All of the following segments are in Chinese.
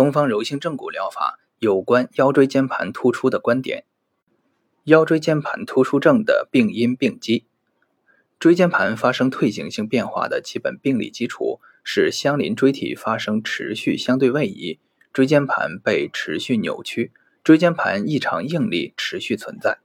东方柔性正骨疗法有关腰椎间盘突出的观点。腰椎间盘突出症的病因病机。椎间盘发生退行性变化的基本病理基础是相邻椎体发生持续相对位移，椎间盘被持续扭曲，椎间盘异常应力持续存在。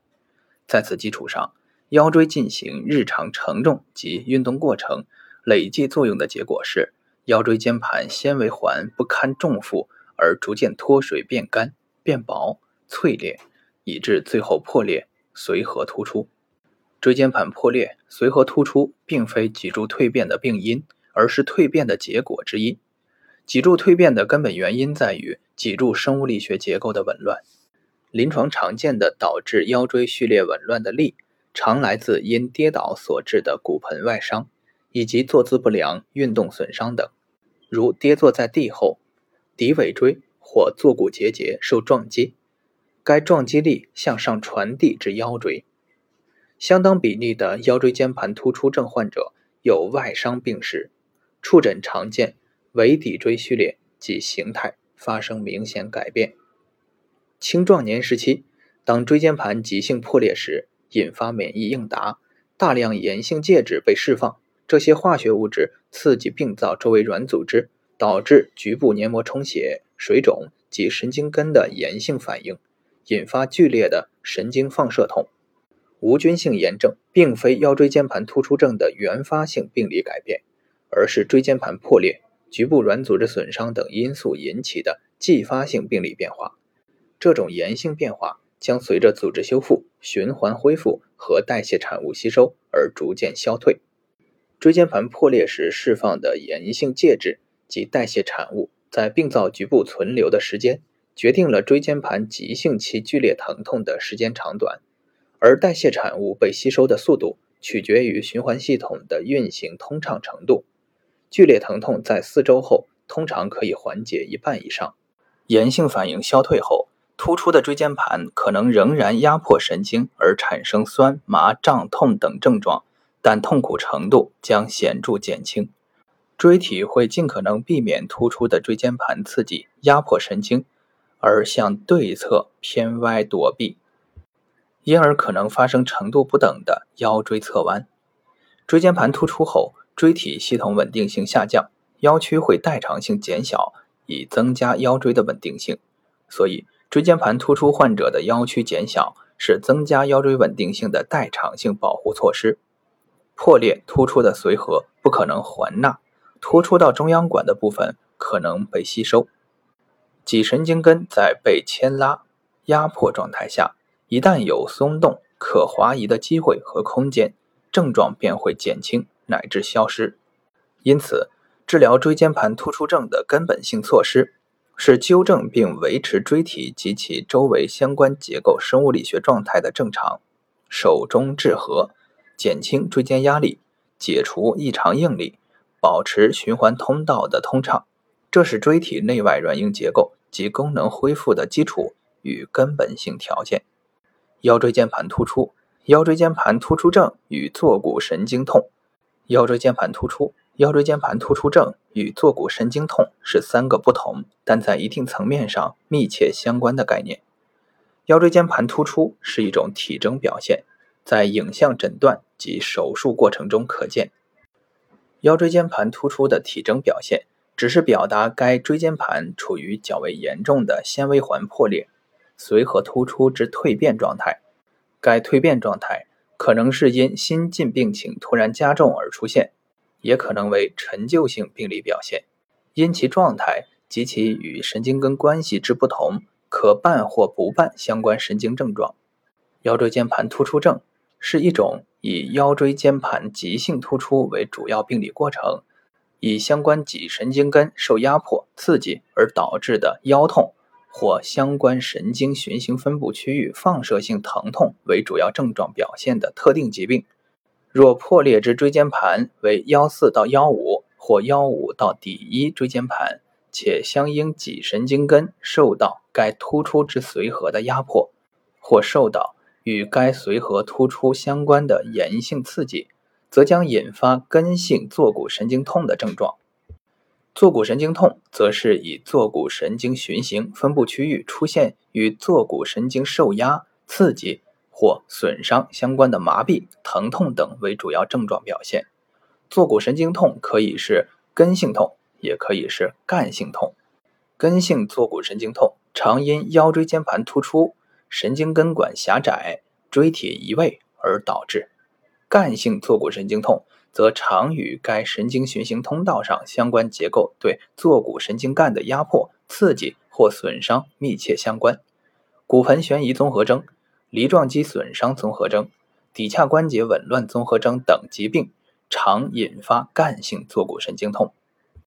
在此基础上，腰椎进行日常承重及运动过程累计作用的结果是，腰椎间盘纤维环不堪重负而逐渐脱水变干、变薄、脆裂，以致最后破裂、髓核突出。椎间盘破裂、髓核突出，并非脊柱蜕变的病因，而是蜕变的结果之一。脊柱蜕变的根本原因在于脊柱生物力学结构的紊乱。临床常见的导致腰椎序列紊乱的例，常来自因跌倒所致的骨盆外伤，以及坐姿不良、运动损伤等，如跌坐在地后，骶尾椎或坐骨结节受撞击，该撞击力向上传递至腰椎。相当比例的腰椎间盘突出症患者有外伤病史，触诊常见尾骶椎序列及形态发生明显改变。青壮年时期，当椎间盘急性破裂时，引发免疫应答，大量炎性介质被释放，这些化学物质刺激病灶周围软组织，导致局部黏膜充血、水肿及神经根的炎性反应，引发剧烈的神经放射痛。无菌性炎症并非腰椎间盘突出症的原发性病理改变，而是椎间盘破裂、局部软组织损伤等因素引起的继发性病理变化。这种炎性变化将随着组织修复、循环恢复和代谢产物吸收而逐渐消退。椎间盘破裂时释放的炎性介质及代谢产物在病灶局部存留的时间，决定了椎间盘急性期剧烈疼痛的时间长短。而代谢产物被吸收的速度取决于循环系统的运行通畅程度。剧烈疼痛在四周后通常可以缓解一半以上。炎性反应消退后，突出的椎间盘可能仍然压迫神经而产生酸、麻、胀、痛等症状，但痛苦程度将显著减轻。椎体会尽可能避免突出的椎间盘刺激压迫神经，而向对侧偏歪躲避。因而可能发生程度不等的腰椎侧弯。椎间盘突出后，椎体系统稳定性下降，腰屈会代偿性减小，以增加腰椎的稳定性。所以，椎间盘突出患者的腰屈减小是增加腰椎稳定性的代偿性保护措施。破裂突出的髓核不可能还纳，突出到中央管的部分可能被吸收。脊神经根在被牵拉、压迫状态下。一旦有松动、可滑移的机会和空间，症状便会减轻乃至消失。因此，治疗椎间盘突出症的根本性措施是纠正并维持椎体及其周围相关结构生物力学状态的正常，手中治和，减轻椎间压力，解除异常应力，保持循环通道的通畅。这是椎体内外软硬结构及功能恢复的基础与根本性条件。腰椎间盘突出、腰椎间盘突出症与坐骨神经痛。腰椎间盘突出、腰椎间盘突出症与坐骨神经痛是三个不同，但在一定层面上密切相关的概念。腰椎间盘突出是一种体征表现，在影像诊断及手术过程中可见。腰椎间盘突出的体征表现只是表达该椎间盘处于较为严重的纤维环破裂。髓核突出之蜕变状态，该蜕变状态可能是因心进病情突然加重而出现，也可能为陈旧性病理表现。因其状态及其与神经根关系之不同，可伴或不伴相关神经症状。腰椎间盘突出症是一种以腰椎间盘急性突出为主要病理过程，以相关脊神经根受压迫刺激而导致的腰痛。或相关神经循行分布区域放射性疼痛为主要症状表现的特定疾病。若破裂之椎间盘为腰四到腰五或腰五到底一椎间盘，且相应脊神经根受到该突出之髓核的压迫，或受到与该髓核突出相关的炎性刺激，则将引发根性坐骨神经痛的症状。坐骨神经痛则是以坐骨神经循行分布区域出现与坐骨神经受压、刺激或损伤相关的麻痹、疼痛等为主要症状表现。坐骨神经痛可以是根性痛，也可以是干性痛。根性坐骨神经痛常因腰椎间盘突出、神经根管狭窄、椎体移位而导致；干性坐骨神经痛则常与该神经循行通道上相关结构对坐骨神经干的压迫、刺激或损伤密切相关。骨盆悬移综合征、梨状肌损伤综合征、骶髂关节紊乱综合征等疾病。常引发干性坐骨神经痛。